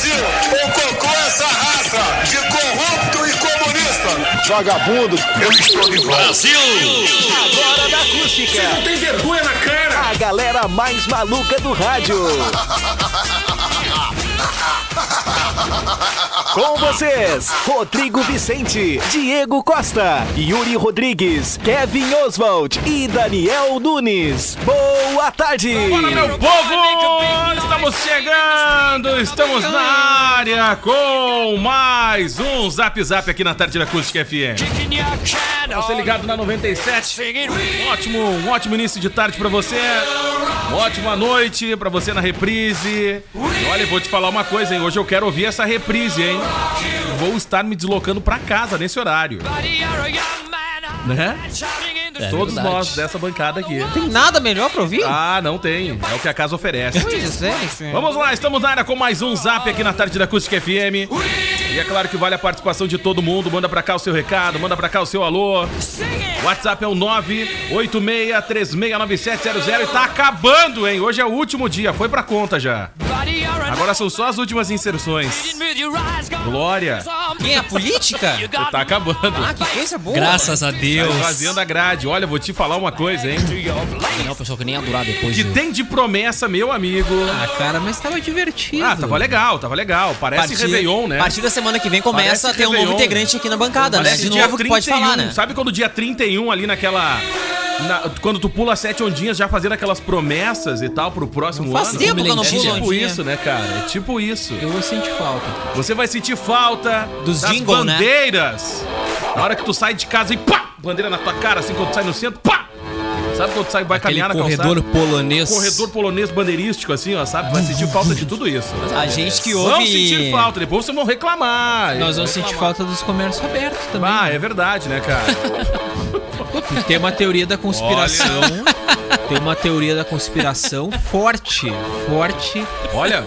Brasil. O cocô é essa raça de corrupto e comunista. Vagabundo, eu estou de volta. Agora da acústica. Não tem vergonha na cara. A galera mais maluca do rádio. Com vocês, Rodrigo Vicente, Diego Costa, Yuri Rodrigues, Kevin Oswald e Daniel Nunes. Boa tarde! Meu povo! Estamos chegando, estamos na área com mais um Zap Zap aqui na tarde da Acústica FM. Você ligado na 97. Um ótimo, um ótimo início de tarde pra você. Uma ótima noite pra você na reprise. Olha, eu vou te falar uma coisa, hein? Hoje eu quero ouvir essa reprise, hein? Vou estar me deslocando pra casa nesse horário. Né? Todos nós dessa bancada aqui. Tem nada melhor pra ouvir? Ah, não tem. É o que a casa oferece. Pois é, sim. Vamos lá, estamos na área com mais um Zap aqui na tarde da Acústica FM. E é claro que vale a participação de todo mundo. Manda pra cá o seu recado, manda pra cá o seu alô. WhatsApp é o 986369700 e tá acabando, hein? Hoje é o último dia, foi pra conta já. Agora são só as últimas inserções. Glória, Quem é a política? tá acabando. Ah, que coisa boa. Graças a Tá Deus. esvaziando a grade. Olha, vou te falar uma coisa, hein? Não, pessoal, que nem ia durar depois. Que tem de promessa, meu amigo. Ah, cara, mas tava divertido. Ah, tava legal, tava legal. Parece Réveillon, né? A partir da semana que vem começa Parece a ter um novo Réveillon. integrante aqui na bancada, né? Parece De dia novo que pode falar, né? Sabe quando dia 31 ali naquela. Na- quando tu pula sete ondinhas já fazendo aquelas promessas e tal pro próximo Faz ano? tempo que eu não É pulo tipo ondinha. isso, né, cara? É tipo isso. Eu vou sentir falta. Você vai sentir falta Dos das jingle, né? bandeiras. Na hora que tu sai de casa e pá! Bandeira na tua cara, assim, quando tu sai no centro, pá! Sabe quando tu sai, vai Aquele caminhar na corredor calçada? polonês. Corredor polonês bandeirístico, assim, ó, sabe? Vai sentir falta de tudo isso. A gente que Vão sentir ouve. falta, depois vocês vão reclamar. Nós vamos sentir falta dos comércios abertos também. Ah, é verdade, né, cara? Tem uma teoria da conspiração. Tem uma teoria da conspiração forte. Forte. Olha,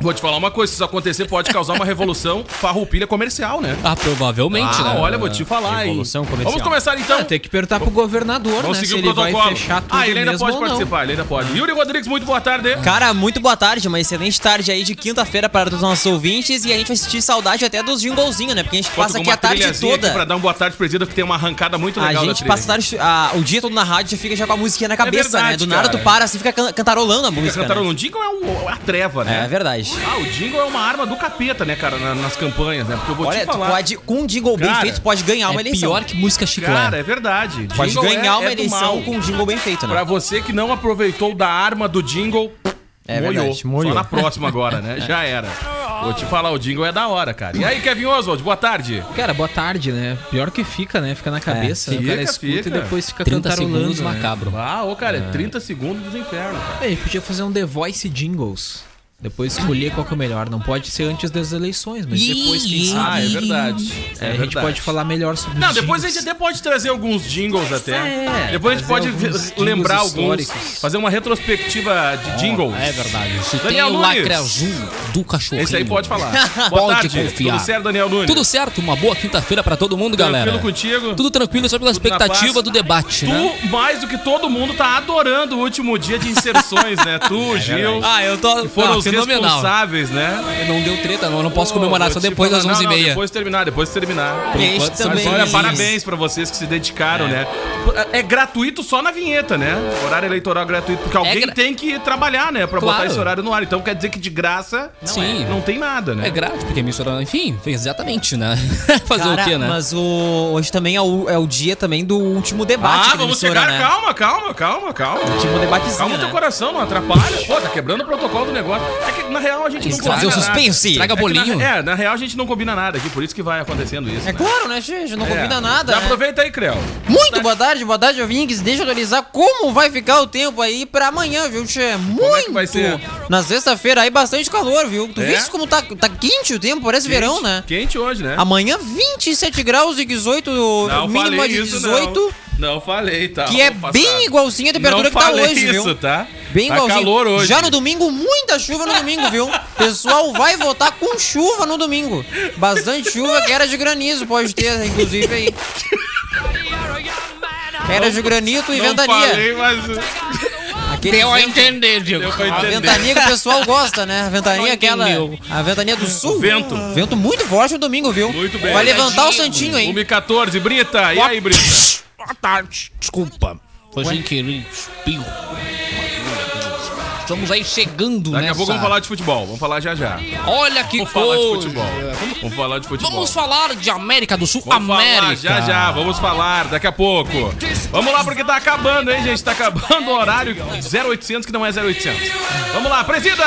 vou te falar uma coisa: se isso acontecer, pode causar uma revolução farroupilha comercial, né? Ah, provavelmente, Ah, né? olha, vou te falar, hein? Revolução comercial. Vamos começar então. Ah, tem que perguntar pro governador, Vamos né? seguir Se o ele vai protocolo. fechar tudo ah, ele ainda pode participar, ele ainda pode. Yuri Rodrigues, muito boa tarde. Cara, muito boa tarde, uma excelente tarde aí de quinta-feira para os nossos ouvintes e a gente vai sentir saudade até dos jinglezinhos, né? Porque a gente passa aqui a tarde toda. Aqui pra dar um boa tarde Zida, que tem uma arrancada muito A legal da gente passa a tarde, a- o dia todo na rádio já fica já com a musiquinha na cabeça, verdade, né? Do nada cara. tu para assim, fica can- cantarolando a Fica música. cantando né? no jingle é um- a treva, né? É verdade. Ah, o jingle é uma arma do capeta, né, cara, na- nas campanhas, né? Porque eu vou Olha, te tu falar. pode, com um jingle bem Cara, feito, tu pode ganhar uma É eleição. pior que música chiclete. Cara, é verdade. Pode Jingle é- ganhar uma é do eleição mal. com um jingle bem feito, né? Pra você que não aproveitou da arma do jingle, É molhou. verdade, molhou. Só na próxima agora, né? Já era. Vou te falar, o jingle é da hora, cara. E aí, Kevin Oswald, boa tarde. Cara, boa tarde, né? Pior que fica, né? Fica na cabeça. o fica, cara escuta fica. e depois fica 30 cantarolando. segundos né? macabro. Ah, ô, cara, é 30 segundos dos infernos. cara. É, a gente podia fazer um The Voice Jingles. Depois escolher qual que é o melhor. Não pode ser antes das eleições, mas depois, quem sabe. Ah, é verdade. É, É a gente verdade. pode falar melhor sobre Não, os depois a jingles. gente até pode trazer alguns jingles até. É, depois a gente pode alguns lembrar alguns. Fazer uma retrospectiva de jingles. É verdade. Se Daniel tem o Nunes. lacre azul do cachorrinho. Esse aí pode falar. Boa Pode tarde. confiar. Tudo certo, Daniel Nunes? Tudo certo, uma boa quinta-feira pra todo mundo, galera. Tranquilo contigo? Tudo tranquilo, só pela Tudo expectativa do debate, né? Tu, mais do que todo mundo, tá adorando o último dia de inserções, né? Tu, Gil. Ah, eu tô. que foram os fenomenal. responsáveis, né? Não deu treta, não. Eu não posso comemorar Vou só depois das não, não, 11h30. depois de terminar, depois de terminar. E enquanto também. Olha, Sim. parabéns pra vocês que se dedicaram, né? É gratuito só na vinheta, né? Horário eleitoral gratuito, porque alguém gra- tem que trabalhar, né? Pra Claro. botar esse horário no ar. Então quer dizer que de graça Sim. não tem nada, né? É grátis, porque a emissora, enfim, fez exatamente, né? Fazer Cara, o quê, né? mas o, hoje também é o, é o dia também do último debate. Ah, vamos chegar. Né? Calma, calma, calma, calma. Último debatezinho, Calma o né? teu coração, não atrapalha. Pô, tá quebrando o protocolo do negócio. É que na real a gente não Estraga Fazer o combina nada. suspense. Estraga É bolinho. É, na real a gente não combina nada aqui, por isso que vai acontecendo isso. É né? claro, né, gente? Não É. combina nada. Já né? aproveita aí, Creu. Muito boa tarde, boa tarde, ouvintes. Deixa eu atualizar como vai ficar o tempo aí pra amanhã, viu, Tchê? Muito! é que vai ser? Na sexta-feira aí, bastante calor, viu? Tu É? viste como tá, tá quente o tempo? Parece verão, né? Quente hoje, né? Amanhã, 27 graus e 18, Não mínima falei de isso, 18, não. Falei, tá? que é passar. bem igualzinha a temperatura não que tá hoje, isso, viu? tá? Bem tá igualzinho. calor hoje. Já no domingo, muita chuva no domingo, viu? Pessoal vai votar com chuva no domingo. Bastante chuva, que era de granizo, pode ter, inclusive aí. Era de granito e Não ventania. falei, mas... Aquele vento- entender, Diego. Deu pra A ventania que o pessoal gosta, né? A ventania aquela. A ventania do sul. vento. Vento muito forte no domingo, viu? Muito bem. Vai levantar o Santinho, hein? 1h14, Brita. E aí, Brita? Boa tarde. Desculpa. Foi sem querer. Espirro. Estamos aí chegando, Daqui nessa... a pouco vamos falar de futebol. Vamos falar já já. Olha que Vamos falar de coisa. futebol. Vamos falar de futebol. Vamos falar de América do Sul. Vamos América. falar já já, vamos falar daqui a pouco. Vamos lá porque tá acabando, hein, gente? Tá acabando o horário 0800 que não é 0800. Vamos lá, presida!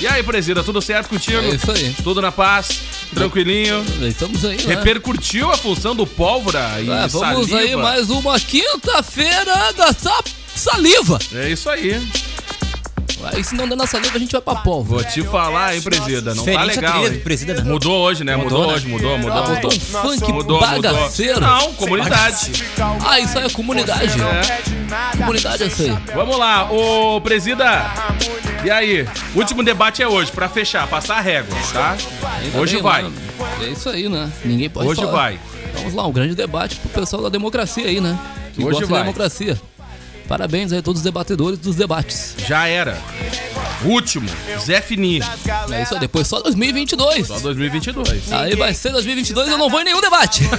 E aí, presida, tudo certo contigo? É isso aí. Tudo na paz, tranquilinho. Estamos aí, né? Repercutiu a função do pólvora e É, vamos saliva? aí, mais uma quinta-feira da sa- saliva. É isso aí. Aí se não der na saliva, a gente vai pra pólvora. Vou te falar, hein, presida. Não tá Diferente a legal, trilha do hein? presida, né? Mudou hoje, né? Mudou, Mudou, né? hoje, mudou, mudou. Ah, botou um funk Mudou, bagaceiro. mudou. Não, comunidade. Ah, isso aí é comunidade. É. Comunidade é isso aí. Vamos lá, ô presida. E aí? Último debate é hoje, pra fechar, passar a régua, tá? Ainda Hoje bem, vai. né? É isso aí, né? Ninguém pode Hoje falar. vai. Vamos lá, um grande debate pro pessoal da democracia aí, né? Que Hoje gosta vai. da democracia. Parabéns aí a todos os debatedores dos debates. Já era. Último, Zé Fini. É isso depois só 2022. Só 2022. Aí vai ser 2022, eu não vou em nenhum debate.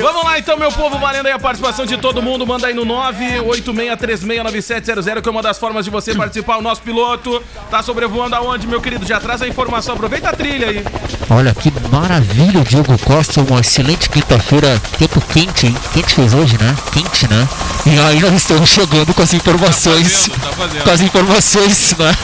Vamos lá então, meu povo, valendo aí a participação de todo mundo. Manda aí no 986369700, que é uma das formas de você participar. O nosso piloto tá sobrevoando aonde, meu querido? Já traz a informação, aproveita a trilha aí. Olha que maravilha, Diego Costa. Uma excelente quinta-feira. Tempo quente, hein? Quente fez hoje, né? Quente, né? E aí nós estamos chegando com as informações. Tá fazendo, tá fazendo. Com as informações, né?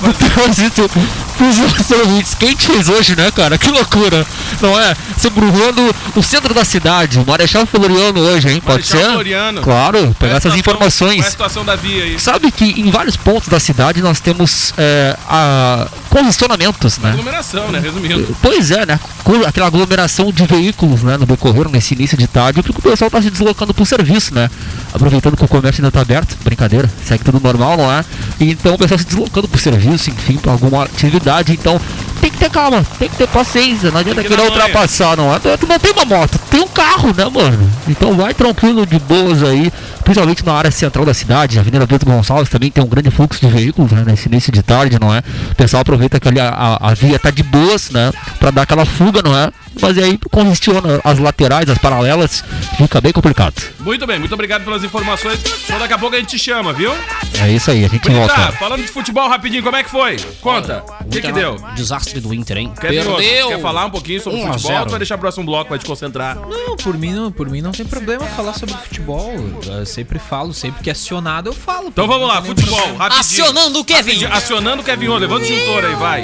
Do trânsito pros nossos ouvintes. Quente fez hoje, né, cara? Que loucura, não é? Sobrevoando o centro da cidade. Marechal Floriano hoje, hein? Pode Marechal ser? Floriano. Claro, pegar essas situação- informações. Qual é a situação da via aí? Sabe que em vários pontos da cidade nós temos é, a congestionamentos, né? Aglomeração, né? Resumindo. Pois é, né? Aquela aglomeração de veículos, né? No decorrer, nesse início de tarde, porque o pessoal tá se deslocando pro serviço, né? Aproveitando que o comércio ainda tá aberto, brincadeira, segue tudo normal, não é? E então o pessoal se deslocando pro serviço, enfim, pra alguma atividade, então tem que ter calma, tem que ter paciência, não adianta querer ultrapassar, não é? Tu não tem uma moto, tem um carro, né, mano? Então vai tranquilo, de boas aí, principalmente na área central da cidade, a Avenida Pedro Gonçalves também tem um grande fluxo de veículos, né, nesse início de tarde, não é? O pessoal aproveita que ali a, a, a via tá de boas, né, pra dar aquela fuga, não é? Mas aí congestiona as laterais, as paralelas, fica bem complicado. Muito bem, muito obrigado pelas informações. Então daqui a pouco a gente te chama, viu? É isso aí, a gente Brita, volta. falando de futebol rapidinho, como é que foi? Conta. O que que deu? Desastre do Inter, hein? Quer, Perdeu. quer falar um pouquinho sobre 1 a futebol ou 0. tu vai deixar o próximo bloco, vai te concentrar? Não, por mim não, por mim não tem problema falar sobre futebol. Eu sempre falo, sempre que é acionado eu falo. Então vamos lá, futebol, rapidinho. Acionando o Kevin. Rapidinho, Acionando o Kevin, Ô, levanta o extintor aí, vai.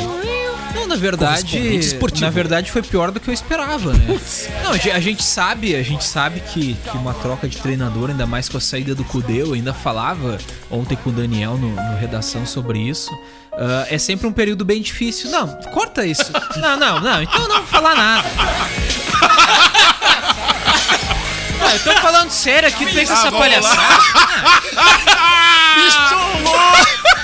Não, na verdade, na verdade foi pior do que eu esperava, né? Não, a ge- a gente sabe, a gente sabe que, que uma troca de treinador, ainda mais com a saída do Cudê, eu ainda falava ontem com o Daniel no, no redação sobre isso. ah, é sempre um período bem difícil. Não, corta isso. Não, não, não. Então não vou falar nada. Eu tô falando sério aqui, tu fez essa palhaçada. Começou o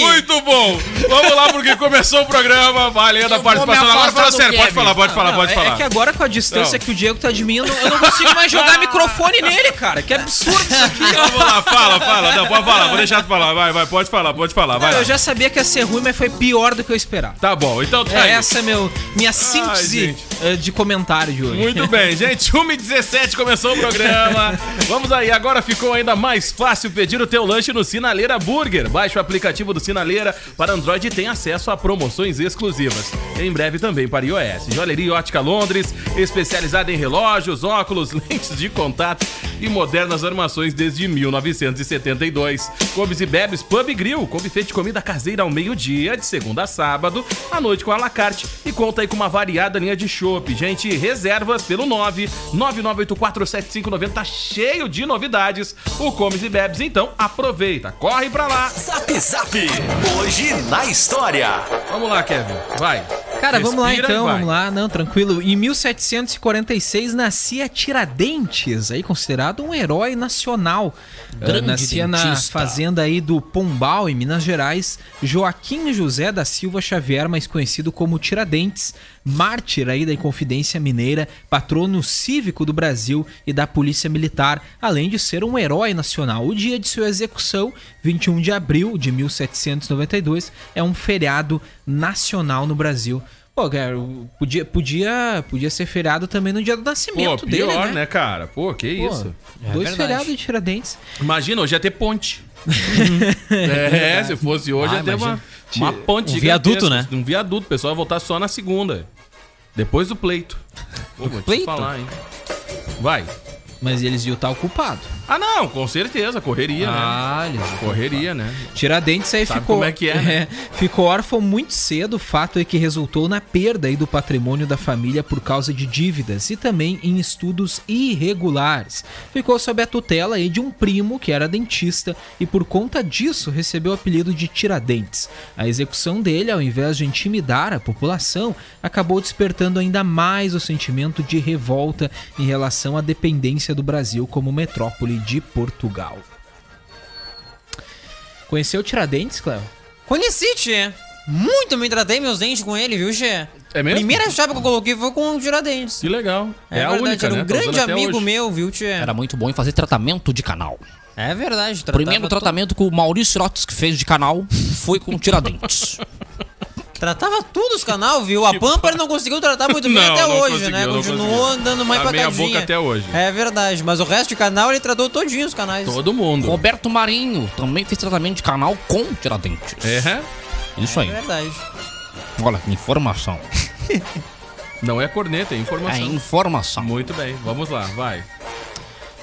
Muito bom! Vamos lá, porque começou o programa, valendo a participação. Agora fala sério, pode falar, pode falar, Não, pode é, falar. é que agora com a distância Não. que o Diego tá de mim, eu não, eu não consigo mais jogar microfone nele, cara. Que absurdo isso aqui. Vamos lá, fala, fala. Não, pode falar, vou deixar tu falar. Vai, vai, pode falar, pode falar. Vai Não, eu já sabia que ia ser ruim, mas foi pior do que eu esperava. Tá bom, então tá É, aí. essa é meu, minha síntese gente. eh, de comentário de hoje. Muito bem, gente. 1h17 começou o programa. Vamos aí, agora ficou ainda mais fácil pedir o teu lanche no Sinaleira Burger. Baixe o aplicativo do Sinaleira para Android tem acesso a promoções exclusivas. Em breve também para iOS. Joalheria Ótica Londres, especializada em relógios, óculos, lentes de contato e modernas armações desde 1972. Comes e Bebes Pub Grill, com buffet de comida caseira ao meio-dia, de segunda a sábado, à noite com a la carte e conta aí com uma variada linha de chopp. Gente, reservas pelo 9 99847590 tá cheio de novidades. O Comes e Bebes, então aproveita, corre pra lá. Zap Zap. Hoje na história. Vamos lá, Kevin, vai. Cara, vamos lá Respira então, vamos lá. Não, tranquilo. Em 1746 nascia Tiradentes, aí considerado um herói nacional. Ah, Grande nascia na dentista. fazenda aí do Pombal, em Minas Gerais, Joaquim José da Silva Xavier, mais conhecido como Tiradentes, mártir aí da Inconfidência Mineira, patrono cívico do Brasil e da Polícia Militar, além de ser um herói nacional. O dia de sua execução, 21 de abril de 1792, é um feriado nacional no Brasil. Pô, cara, podia, podia, podia ser feriado também no dia do Pô, nascimento pior, dele, né? né, cara? Pô, que Pô, isso. dois verdade. feriados de Tiradentes. Imagina, hoje ia ter ponte. é, se fosse hoje Ah, ia ter uma, uma ponte Um viaduto, gigantesca. Um viaduto, o pessoal vai voltar só na segunda. Depois do pleito. Pô, vou te pleito? falar, hein. Vai. Mas eles iam estar ocupados. Ah, não, com certeza, correria, Ah, né? Correria, né? Tiradentes aí Sabe ficou. como é que é, né? ficou órfão muito cedo, o fato é que resultou na perda aí do patrimônio da família por causa de dívidas e também em estudos irregulares. Ficou sob a tutela aí de um primo que era dentista e por conta disso recebeu o apelido de Tiradentes. A execução dele, ao invés de intimidar a população, acabou despertando ainda mais o sentimento de revolta em relação à dependência do Brasil como metrópole de Portugal. Conheceu Tiradentes, Cléo? Conheci, Tchê. Muito me tratei meus dentes com ele, viu, Tchê? É mesmo? Primeira chapa que eu coloquei foi com o Tiradentes. Que legal. É, É, a verdade, única, era um né? Grande amigo meu, viu, Tchê? Era muito bom em fazer tratamento de canal. É verdade. O primeiro tratamento que o Maurício Rotes que fez de canal foi com Tiradentes. Tratava tudo os canal, viu? A Pampa ele não conseguiu tratar muito bem Não, até não hoje, né? Continuou andando mais pra meia cadinha. boca até hoje. É verdade, mas o resto de canal ele tratou todinho os canais. Todo mundo. Roberto Marinho também fez tratamento de canal com Tiradentes. É? Isso É aí. verdade. Olha, informação. Não é corneta, é É informação. informação. Muito bem, vamos lá, vai.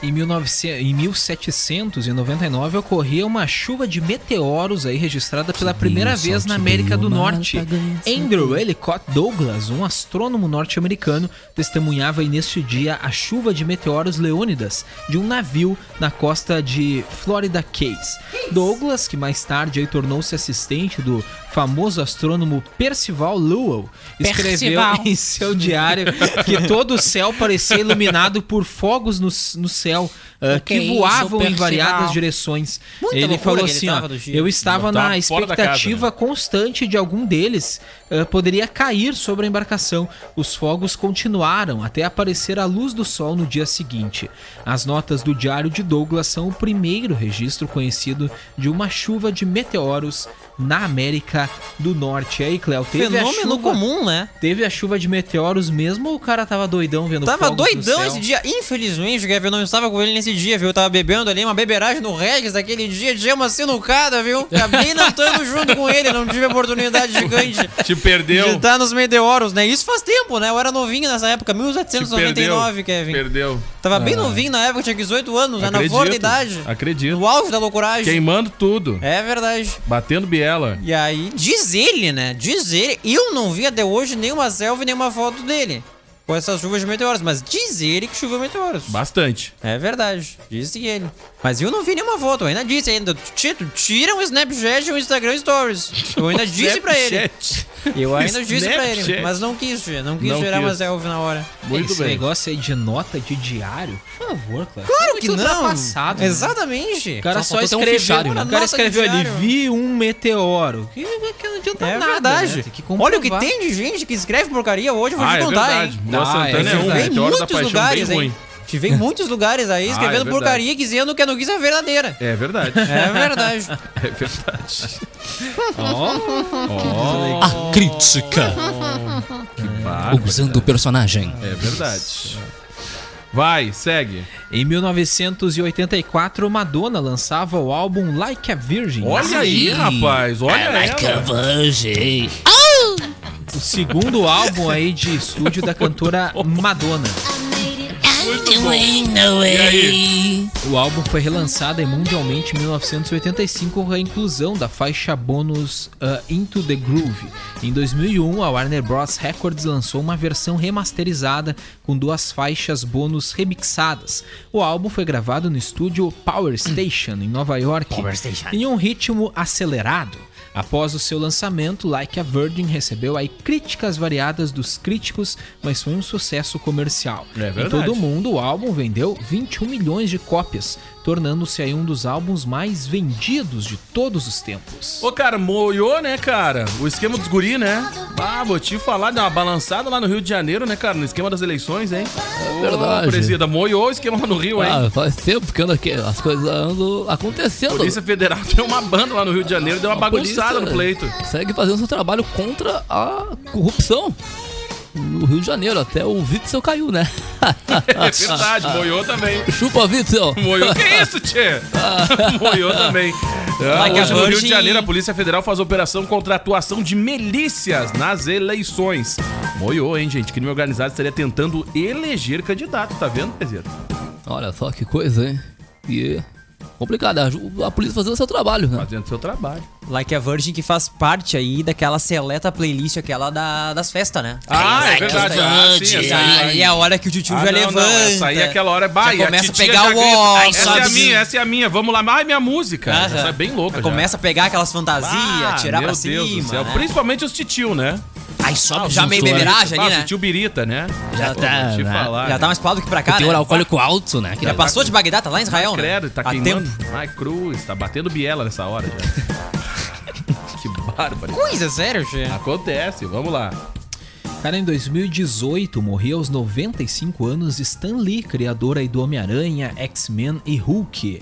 Em, 1900 em 1799 ocorria uma chuva de meteoros aí registrada pela primeira vez na América do Norte. Andrew Ellicott Douglas, um astrônomo norte-americano, testemunhava aí neste dia a chuva de meteoros leônidas de um navio na costa de Florida Keys. Douglas, que mais tarde aí tornou-se assistente do famoso astrônomo Percival Lowell, escreveu Percival. em seu diário que todo o céu parecia iluminado por fogos no, no céu ah, que que é voavam isso, em variadas direções. Muita ele falou assim: ó, eu estava Tava na da casa, expectativa né? constante de algum deles ah, poderia cair sobre a embarcação. Os fogos continuaram até aparecer a luz do sol no dia seguinte. As notas do diário de Douglas são o primeiro registro conhecido de uma chuva de meteoros na América do Norte. E aí, Cléo, teve a Fenômeno chuva, comum, né? Teve a chuva de meteoros mesmo ou o cara tava doidão vendo Tava doidão céu? esse dia. Infelizmente, Kevin, eu não estava com ele nesse dia, viu? Eu tava bebendo ali uma beberagem no Regis daquele dia, tinha uma sinucada, viu? Acabei não estando junto com ele, não tive oportunidade gigante Te de perdeu. estar nos meteoros, né? Isso faz tempo, né? Eu era novinho nessa época, Te 1799, perdeu. Kevin. Perdeu. Tava bem novinho na época, tinha 18 anos, né? Na flor da idade. Acredito. No auge da loucuragem. Queimando tudo. É verdade. Batendo biela. E aí, diz ele, né? Diz ele. Eu não vi até hoje nenhuma selfie, nenhuma foto dele. Com essas chuvas de meteoros. Mas diz ele que choveu meteoros. Bastante. É verdade. Disse ele. Mas eu não vi nenhuma foto. Eu ainda disse ainda. Tito, tira um Snapchat e um Instagram Stories. Eu ainda disse pra ele. Eu ainda disse pra ele. Mas não quis, tia. Não quis Não uma quis. selfie na hora. Muito Esse bem. negócio aí de nota de diário, por favor, Cléo. Claro que Muito não. ultrapassado, né? Exatamente. O cara Só só, um escreveu, fichário, né? o cara escreveu ali, vi um meteoro. Que, que não adianta É nada, verdade. né? Que Olha o que tem de gente que escreve porcaria hoje, eu vou Ah, te é contar, verdade. hein? Boa Ah, é é, um meteoro da muitos paixão lugares, bem hein? Tive em muitos lugares aí Ah, é escrevendo porcaria dizendo que a notícia é verdadeira. É verdade. É verdade. É verdade. A crítica. Bárbaro. Usando o personagem. É verdade. Vai, segue. Em 1984, Madonna lançava o álbum Like a Virgin. Olha aí, rapaz. Olha ela. Virgin. O segundo álbum aí de estúdio da cantora Madonna. Muito bom. E aí? O álbum foi relançado mundialmente em 1985 com a inclusão da faixa bônus uh, Into the Groove. Em 2001, a Warner Bros. Records lançou uma versão remasterizada com duas faixas bônus remixadas. O álbum foi gravado no estúdio Power Station, em Nova York, em um ritmo acelerado. Após o seu lançamento, Like a Virgin recebeu aí críticas variadas dos críticos, mas foi um sucesso comercial. É em todo o mundo, o álbum vendeu 21 milhões de cópias, tornando-se aí um dos álbuns mais vendidos de todos os tempos. Ô, cara, moiou, né, cara? O esquema dos guri, né? Ah, vou te falar, deu uma balançada lá no Rio de Janeiro, né, cara? No esquema das eleições, hein? É verdade. presida, moiou o esquema lá no Rio, hein? Ah, faz tempo que anda aqui, as coisas andam acontecendo. Polícia Federal tem uma banda lá no Rio de Janeiro, deu uma A bagunçada polícia no pleito. Segue fazendo seu trabalho contra a corrupção. No Rio de Janeiro, até o Witzel caiu, né? É verdade, moiou também. Chupa, Witzel! Moiou, que isso, tchê? Moiou também. Ah, hoje no Rio de. Janeiro, a Polícia Federal faz operação contra a atuação de milícias nas eleições. Moiou, hein, gente? Crime organizado estaria tentando eleger candidato, tá vendo, Peseiro? Olha só que coisa, hein? E complicado, a, a polícia fazendo seu trabalho, né? Fazendo seu trabalho. Like a Virgin que faz parte aí daquela seleta playlist, aquela da, das festas, né? Ah, é verdade. Ah, sim, essa aí. Aí é a hora que o tio Ah, já não, levanta. não, essa aí é aquela hora, vai, Já começa a titia pegar o ó, Essa é a minha, essa é a minha, vamos lá. Ai, minha música. Aham. Essa é bem louca já. Começa a pegar aquelas fantasias, Ah, tirar meu pra Deus cima. do céu. né? Principalmente os titio, né? Aí sobe Ah, já meio titulares. beberagem ali, Ah, né? o tio Birita, né? Já Pô, tá, te né? falar. Já tá mais pro lado que pra cá, Tem né? um alcoólico alto, né? Que Já passou de Bagdá, tá lá em Israel, né? Credo, tá queimando. Ai, cruz, tá batendo biela nessa hora já. que bárbaro. Coisa, sério, Che. Acontece, vamos lá. Cara, em 2018 morreu aos 95 anos Stan Lee, criador aí do Homem-Aranha, X-Men e Hulk.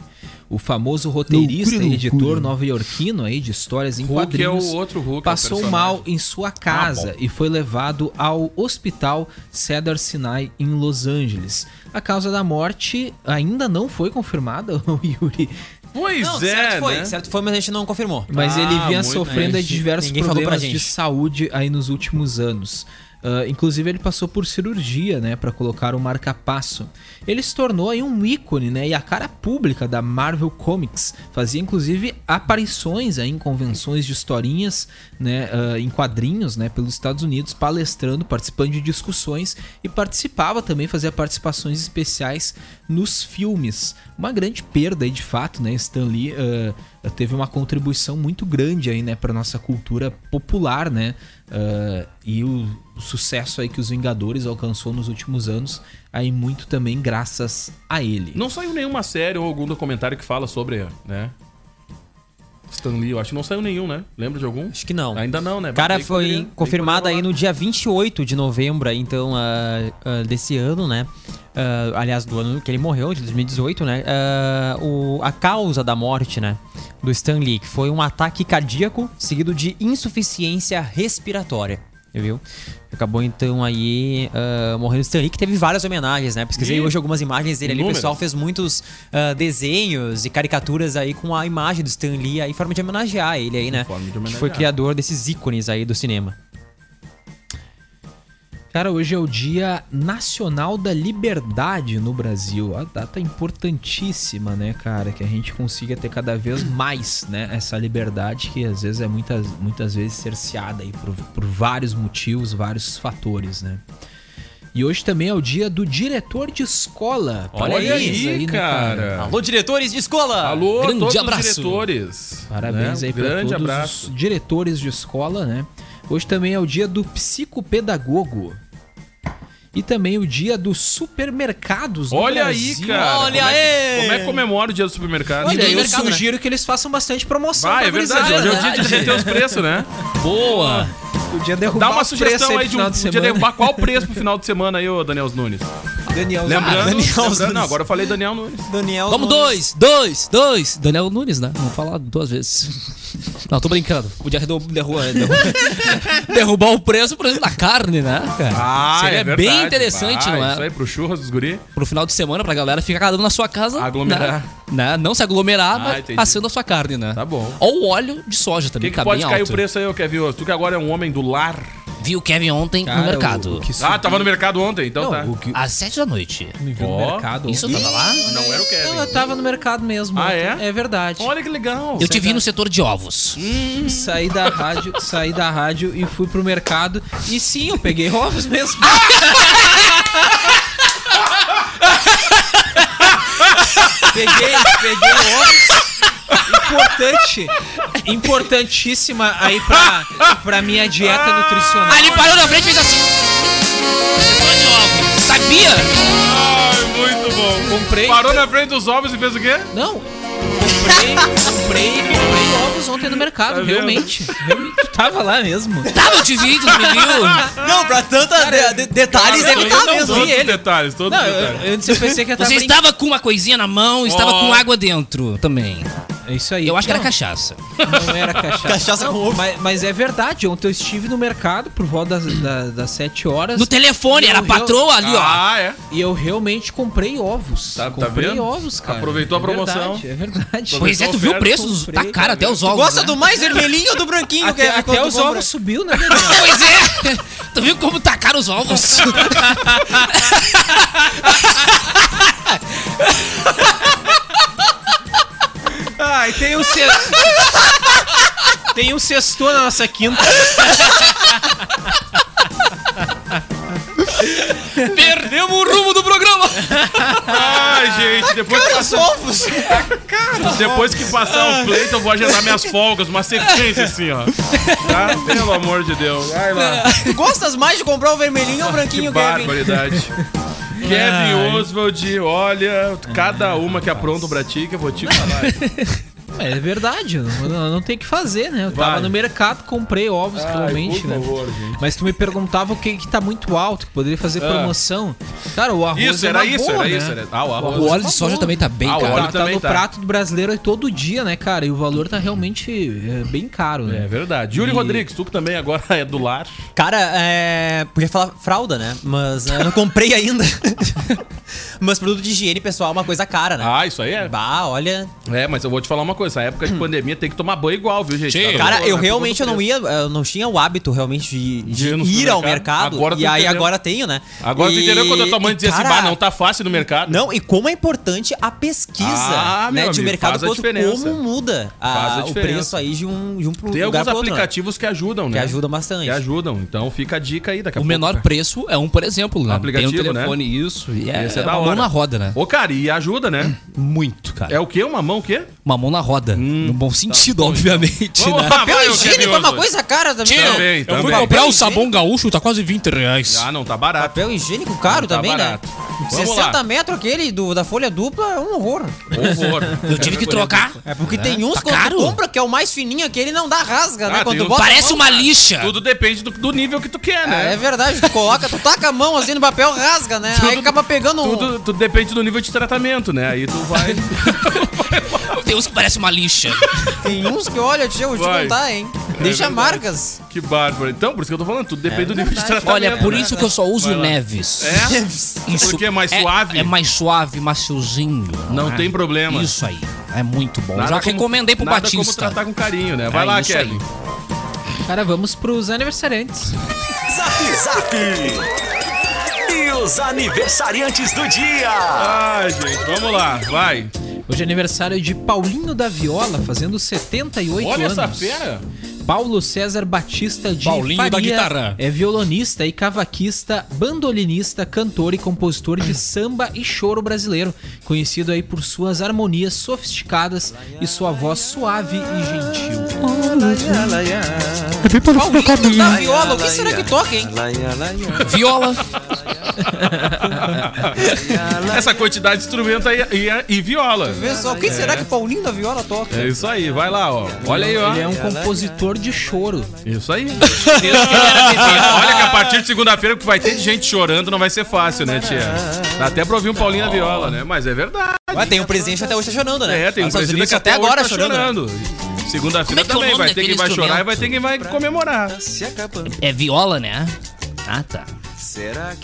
O famoso roteirista Loucura, e editor loucura. nova-iorquino aí de histórias em Hulk é quadrinhos o outro Hulk. é o passou personagem. mal em sua casa Ah, e foi levado ao hospital Cedar Sinai em Los Angeles. A causa da morte ainda não foi confirmada, o Yuri, Pois Não, é, certo foi, né? certo foi, mas a gente não confirmou. mas Ah, ele vinha sofrendo de diversos Ninguém problemas de saúde aí nos últimos anos. Ah, inclusive ele passou por cirurgia, né, para colocar um marca-passo. Ele se tornou aí um ícone, né, e a cara pública da Marvel Comics. Fazia inclusive aparições aí em convenções de historinhas, né, ah, em quadrinhos, né, pelos Estados Unidos, palestrando, participando de discussões e participava também, fazia participações especiais nos filmes. Uma grande perda aí de fato, né, Stan Lee ah, teve uma contribuição muito grande aí, né, para nossa cultura popular, né, ah, e o, o sucesso aí que os Vingadores alcançou nos últimos anos, aí muito também graças a ele. Não saiu nenhuma série ou algum documentário que fala sobre, né? Stan Lee, eu acho que não saiu nenhum, né? Lembra de algum? Acho que não. Ainda não, né? O cara foi poderia- confirmado aí no dia 28 de novembro, então, ah, ah, desse ano, né? Ah, aliás, do ano que ele morreu, de 2018, né? Ah, o, a causa da morte, né? Do Stan Lee, que foi um ataque cardíaco seguido de insuficiência respiratória. Viu? Acabou então aí ah, morrendo o Stan Lee, que teve várias homenagens, né? Pesquisei Ih, hoje algumas imagens dele ali. O pessoal fez muitos ah, desenhos e caricaturas aí com a imagem do Stan Lee aí, forma de homenagear ele aí, né? forma de Que foi homenagear. criador desses ícones aí do cinema. Cara, hoje é o Dia Nacional da Liberdade no Brasil. A data importantíssima, né, cara? Que a gente consiga ter cada vez mais, né? Essa liberdade que às vezes é muitas, muitas vezes cerceada aí por, por vários motivos, vários fatores, né? E hoje também é o dia do diretor de escola. Olha Parabéns aí, né, cara. Alô, diretores de escola! Alô, Grande todos abraço. os diretores. Parabéns né? aí pra Grande todos abraço. os diretores de escola, né? Hoje também é o dia do psicopedagogo. E também o dia dos supermercados no Olha Brasil. aí, cara. Olha como É, aí. como é que comemora o dia do supermercado? Olha, eu mercado, né? sugiro que eles façam bastante promoção. Pra é verdade. Hoje é o dia de né? derreter os preços, né? Boa! Podia derrubar Dá uma sugestão aí de um. de Podia semana. derrubar qual o preço pro final de semana aí, ô Daniel Nunes? Daniel Lembrando. Daniel lembrando- Nunes. não, agora eu falei Daniel Nunes. Daniel Vamos Nunes. dois, dois, dois! Daniel Nunes, né? Vamos falar duas vezes. Não, tô brincando. Podia derru- derru- derru- derrubar o preço, por exemplo, da carne, né, cara? Ah, Seria é verdade. bem interessante, Vai, não é? Isso aí pro churras dos guri. Pro final de semana, pra galera ficar cada um na sua casa. Aglomerar. Né? né? Não se aglomerar, Ah, mas entendi. assando a sua carne, né? Tá bom. Ou o óleo de soja também, que, que que tá pode bem cair alto. o preço aí, Kevin? Tu que agora é um homem do lar. Vi o Kevin ontem Cara, no mercado. o- o que Ah, tava no mercado ontem, então Não, tá. o que Às sete da noite. me viu no Ó, mercado. Isso ontem. tava lá? Não era o Kevin. Não, eu tava no mercado mesmo. Ah, ontem. é? É verdade. Olha que legal. Eu te vi no setor de ovos. Saí da rádio, saí da rádio e fui pro mercado. E sim, eu peguei ovos mesmo. peguei, peguei ovos. Importante, importantíssima aí pra, pra minha dieta nutricional. Aí ele parou na frente e fez assim. De ovos. Sabia? Ai, muito bom. Comprei. Parou na frente dos ovos e fez o quê? Não, comprei, comprei, comprei ovos ontem no mercado, Tá realmente. realmente. Tu tava lá mesmo. Tava, eu te vi, tu me viu. Não, pra tanta de- de- detalhes deve Todos- estar mesmo. Todos vi os ele. detalhes, todos os eu, detalhes. antes eu pensei que eu tava Você estava com uma coisinha na mão e estava com água dentro também. É isso aí. Eu acho que era Não, cachaça. Não era cachaça. Cachaça com ovo. Mas, mas é verdade, ontem eu estive no mercado por volta das, da- das 7 horas. No telefone, era a patroa ali, ó. Ah, é. E eu realmente comprei ovos. Tá- tá comprei vendo? ovos, cara. Aproveitou a É promoção. verdade, É verdade. Pois é, tu viu o preço? dos- Tá comprei, caro até os ovos. Gosta né? do mais vermelhinho ou do branquinho, Até, Kevin, até quando os compra? ovos subiu, né? Pois é! Tu viu como tá caro os ovos? Ah, e tem um ce... Tem um sexto na nossa quinta. Perdemos o rumo do programa! Ai, gente, depois que Os passar, ovos! depois que passar o pleito, eu vou agendar minhas folgas, uma sequência assim, ó. Tá? Pelo amor de Deus. Vai lá. Tu gostas mais de comprar o vermelhinho ou o Que branquinho, Kevin? barbaridade. Kevin Oswald, olha, cada uma que apronta pra ti que eu vou te falar. É verdade, não, não, tem o que fazer, né? Eu tava Vai. no mercado, comprei ovos, realmente, né? favor. Mas tu me perguntava o que que tá muito alto, que poderia fazer Ah. promoção. Cara, o arroz Isso, é era uma isso, boa, era né? isso. Era... Ah, o arroz. O óleo de soja também tá bem Ah, o caro. óleo Tá, tá no tá. prato do brasileiro todo dia, né, cara? E o valor tá realmente é, bem caro, É né? verdade. Yuri E- Rodrigues, tu que também agora é do lar. Cara, é. Podia falar fralda, né? Mas é, eu não comprei ainda. Mas produto de higiene pessoal é uma coisa cara, né? Ah, isso aí é. Bah, olha. É, mas eu vou te falar uma coisa. Essa época de pandemia tem que tomar banho igual, viu, gente? Sim. Tá Cara, eu né? realmente eu não ia, eu não tinha o hábito realmente de, de De ir ao mercado. Agora tu e aí entendeu. agora tenho, né? Agora tu E- entendeu quando a tua mãe e, dizia assim, cara, bah, não tá fácil no mercado? Não, e como é importante a pesquisa, Ah, né? meu de amigo, mercado faz a pro outro, diferença. como muda a- Faz a o preço aí de um, de um pro Tem lugar alguns outro, né? aplicativos que ajudam, né? Que ajudam bastante. Que ajudam. Então fica a dica aí daqui a O pouco. menor preço é um, por exemplo, né? Aplicativo, Tem um né? telefone, isso. E é, Esse é é da uma mão hora. na roda, né? Ô, cara, e ajuda, né? Muito, cara. É o quê? Uma mão o quê? Uma mão na roda. No bom sentido, obviamente, Vamos né? Papel higiênico é uma coisa cara também. né? Também, Eu também. fui comprar o sabão gaúcho, tá quase 20 reais. Ah, não, tá barato. Papel higiênico caro Tá também, barato. né? Vamos 60 lá. metros aquele do, da folha dupla é um horror. Horror. Eu tive que trocar. É porque tem uns Tá que quando caro? compra que é o mais fininho aquele não dá rasga, né? Ah, Quando tu uns- bota Parece mão, uma lixa. Tudo depende do, do nível que tu quer, É, né? é verdade, tu coloca, tu taca a mão assim no papel, rasga, né? Aí acaba pegando um. Tudo, tudo depende do nível de tratamento, né? Aí tu vai. Tem uns que parece uma lixa. Tem uns que, olha, deixa eu te Vai. contar, hein? Deixa verdade. marcas. que bárbaro. Então, por isso que eu tô falando, tudo depende do nível de tratamento. Olha, é por né? isso que eu só uso Vai lá. Neves. É? Isso Porque é mais é- suave? É, mais suave, maciozinho. Não é? tem problema. Isso aí. É muito bom. Nada Já como- recomendei pro nada como Batista. tratar com carinho, né? Vai É lá, isso Kevin. Cara, vamos pros aniversariantes. Zap Zap! E os aniversariantes do dia! Ai, gente, vamos lá, vai. Hoje é aniversário de Paulinho da Viola, fazendo 78 Olha anos. essa fera. Paulo César Batista de Paulinho da Faria guitarra. é violonista e cavaquista, bandolinista, cantor e compositor de samba e choro brasileiro, conhecido aí por suas harmonias sofisticadas e sua voz suave e gentil. É bem parecido com a Paulinho minha. da viola, o que será que toca, hein? Viola. Essa quantidade de instrumento aí e, e viola. Vê só, o que será que Paulinho da viola toca? É isso aí, vai lá, ó. Olha aí, ó. Ele é um compositor de choro. Isso aí. Olha que a partir de segunda-feira que vai ter de gente chorando não vai ser fácil, né, tia? Dá até pra ouvir um Paulinho na viola, né? Mas é verdade. Ué, tem um presidente até hoje tá chorando, né? É, tem um Nos Estados presidente que até agora hoje tá chorando. chorando. Segunda-feira é é também vai ter quem vai chorar e vai ter quem vai comemorar. É viola, né? Ah, tá. Ah,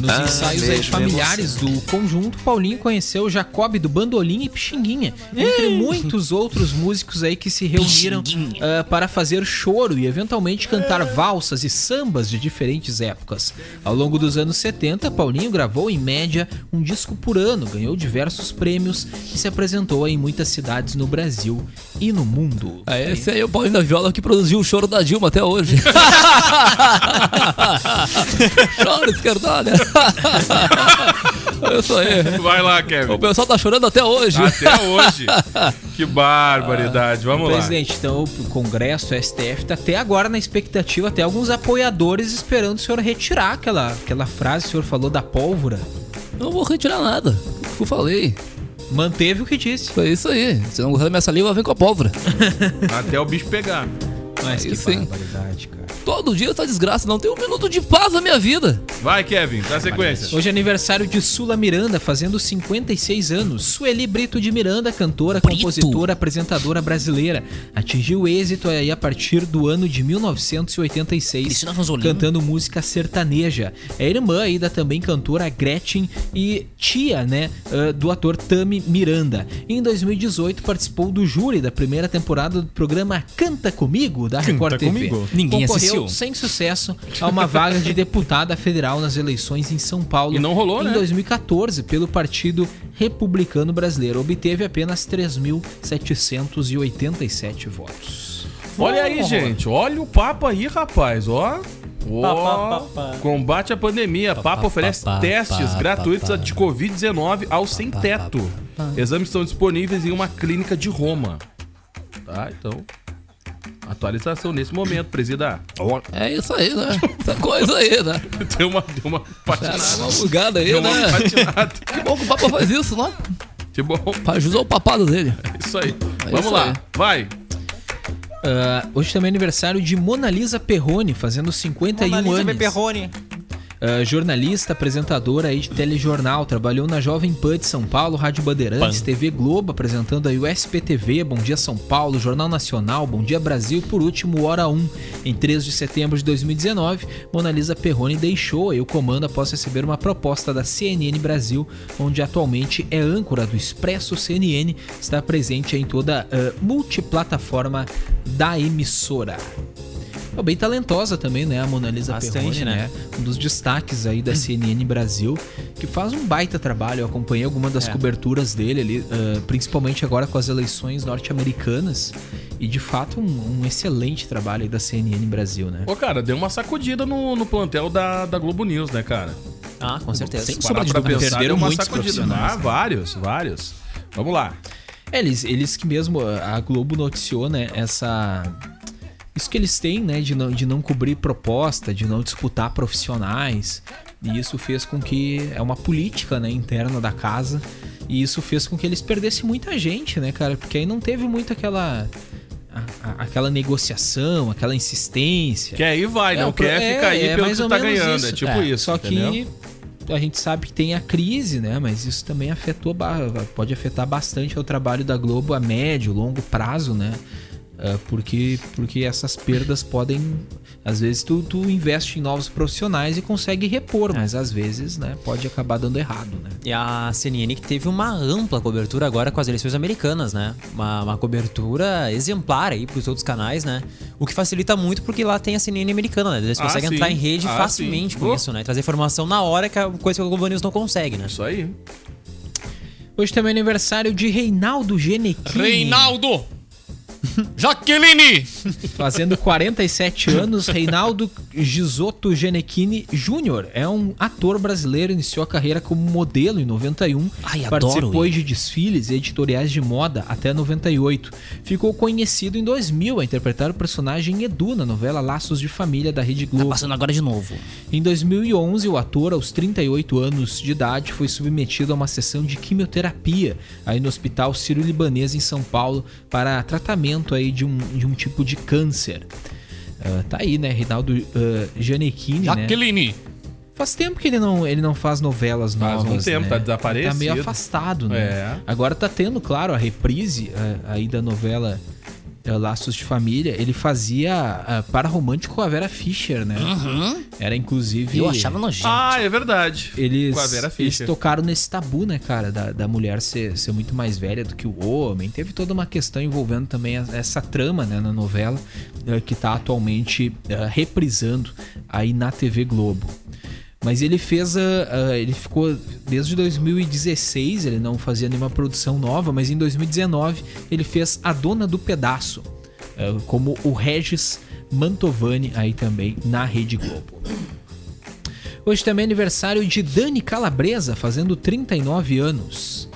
nos ensaios aí familiares do conjunto, Paulinho conheceu Jacob do Bandolim e Pixinguinha, entre muitos outros músicos aí que se reuniram ah, para fazer choro e eventualmente cantar valsas e sambas de diferentes épocas. Ao longo dos anos 70, Paulinho gravou em média um disco por ano, ganhou diversos prêmios e se apresentou em muitas cidades no Brasil e no mundo. É, esse aí é o Paulinho da Viola que produziu o choro da Dilma até hoje. Choro esquerdalha. É isso aí. Vai lá, Kevin. O pessoal tá chorando até hoje. Até hoje. Que barbaridade. Vamos lá. Presidente, então o Congresso, o STF, tá até agora na expectativa, até alguns apoiadores esperando o senhor retirar aquela, aquela frase que o senhor falou da pólvora. Não vou retirar nada. O que eu falei. Manteve o que disse. Foi isso aí. Se não gostar da minha saliva, vem com a pólvora. Até o bicho pegar. Mas que Isso, barbaridade, cara. Todo dia essa desgraça. Não tem um minuto de paz na minha vida. Vai, Kevin, dá sequência. Hoje é aniversário de Sula Miranda, fazendo 56 anos. Sueli Brito de Miranda, cantora, Brito. compositora, apresentadora brasileira. Atingiu êxito aí a partir do ano de 1986, Cristina Ranzolino. cantando música sertaneja. É irmã aí da também cantora Gretchen e tia, né, do ator Tami Miranda. Em 2018 participou do júri da primeira temporada do programa Canta Comigo, da Record TV. Comigo. Ninguém Concorreu assistiu. sem sucesso a uma vaga de deputada federal nas eleições em São Paulo E não rolou, em né? 2014 pelo Partido Republicano Brasileiro. Obteve apenas 3.787 votos. Olha aí, gente. Olha o papo aí, rapaz. Ó. Ó, combate à pandemia. Papo oferece testes gratuitos de Covid-19 aos sem teto. Exames estão disponíveis em uma clínica de Roma. Tá? Então, atualização nesse momento, presida. É isso aí, né? Essa coisa aí, né? Deu uma, deu uma patinada. uma bugada aí, Deu uma né? patinada. Que bom que o Papa faz isso, né? Que bom. Pra ajudar o papado dele. Isso aí. É Vamos isso lá. aí. Vai. Ah, hoje também é aniversário de Mona Lisa Perrone, fazendo 51 anos. Perrone. Ah, jornalista, apresentadora aí de telejornal, trabalhou na Jovem Pan de São Paulo, Rádio Bandeirantes, TV Globo, apresentando aí o SPTV, Bom Dia São Paulo, Jornal Nacional, Bom Dia Brasil por último Hora 1. Em 3 de setembro de 2019, Mona Lisa Perrone deixou aí o comando após receber uma proposta da CNN Brasil, onde atualmente é âncora do Expresso CNN, está presente em toda a multiplataforma da emissora. É bem talentosa também, né? A Mona Lisa Bastante, Perrone, né? né? Um dos destaques aí da CNN Brasil, que faz um baita trabalho. Eu acompanhei alguma das É. coberturas dele ali, ah, principalmente agora com as eleições norte-americanas. E de fato, um, um excelente trabalho aí da CNN Brasil, né? Ô, cara, deu uma sacudida no, no plantel da, da Globo News, né, cara? Ah, com certeza. Sem sombra de dúvida. Perderam muitos sacudida. profissionais, Ah, né? vários, vários. Vamos lá. É, eles, eles que mesmo, a Globo noticiou, né, essa... Isso que eles têm, né, de não, de não cobrir proposta, de não disputar profissionais. E isso fez com que... É uma política, né, interna da casa. E isso fez com que eles perdessem muita gente, né, cara? Porque aí não teve muito aquela... a- a- aquela negociação, aquela insistência. Quer ir, vai. não o pro- quer, fica aí pelo mais que tu tá ganhando. É tipo isso. Só entendeu? que a gente sabe que tem a crise, né? Mas isso também afetou, pode afetar bastante o trabalho da Globo a médio, longo prazo, né? Ah, porque, porque essas perdas podem. Às vezes tu, tu investe em novos profissionais e consegue repor, mas às vezes, né, pode acabar dando errado, né? E a CNN que teve uma ampla cobertura agora com as eleições americanas, né? Uma, uma cobertura exemplar aí pros outros canais, né? O que facilita muito porque lá tem a CNN americana, né? Eles Ah, conseguem sim. entrar em rede Ah, facilmente sim. com Oh. isso, né? Trazer informação na hora que é coisa que o Globo News não consegue, né? Isso aí. Hoje também é aniversário de Reinaldo Genequini. Reinaldo! Jaqueline! Fazendo 47 anos, Reinaldo Gisotto Genechini Jr. é um ator brasileiro, iniciou a carreira como modelo em 91, Ai, adoro participou ele. de desfiles e editoriais de moda até 98. Ficou conhecido em 2000 a interpretar o personagem Edu na novela Laços de Família da Rede Tá Globo. passando agora de novo. Em 2011, o ator, aos 38 anos de idade, foi submetido a uma sessão de quimioterapia aí no Hospital Sírio-Libanês em São Paulo para tratamento aí de um, de um tipo de câncer. Ah, tá aí, né? Reinaldo uh, Gianecchini, né? Jaqueline! Faz tempo que ele não, ele não faz novelas Faz um novas. tempo, né? tá desaparecido. Tá meio afastado, né? É. Agora tá tendo, claro, a reprise eh, aí da novela eh, Laços de Família. Ele fazia ah, para romântico com a Vera Fischer, né? Era inclusive. Eu achava nojento. Ah, é verdade. Eles, Com a Vera eles Fischer. tocaram nesse tabu, né, cara, da, da mulher ser, ser muito mais velha do que o homem. Teve toda uma questão envolvendo também a- essa trama, né, na novela, eh, que tá atualmente eh, reprisando aí na TV Globo. Mas ele fez a, ele ficou desde 2016, ele não fazia nenhuma produção nova, mas em 2019 ele fez A Dona do Pedaço, eh, como o Regis Mantovani aí também na Rede Globo. Hoje também é aniversário de Dani Calabresa, fazendo 39 anos.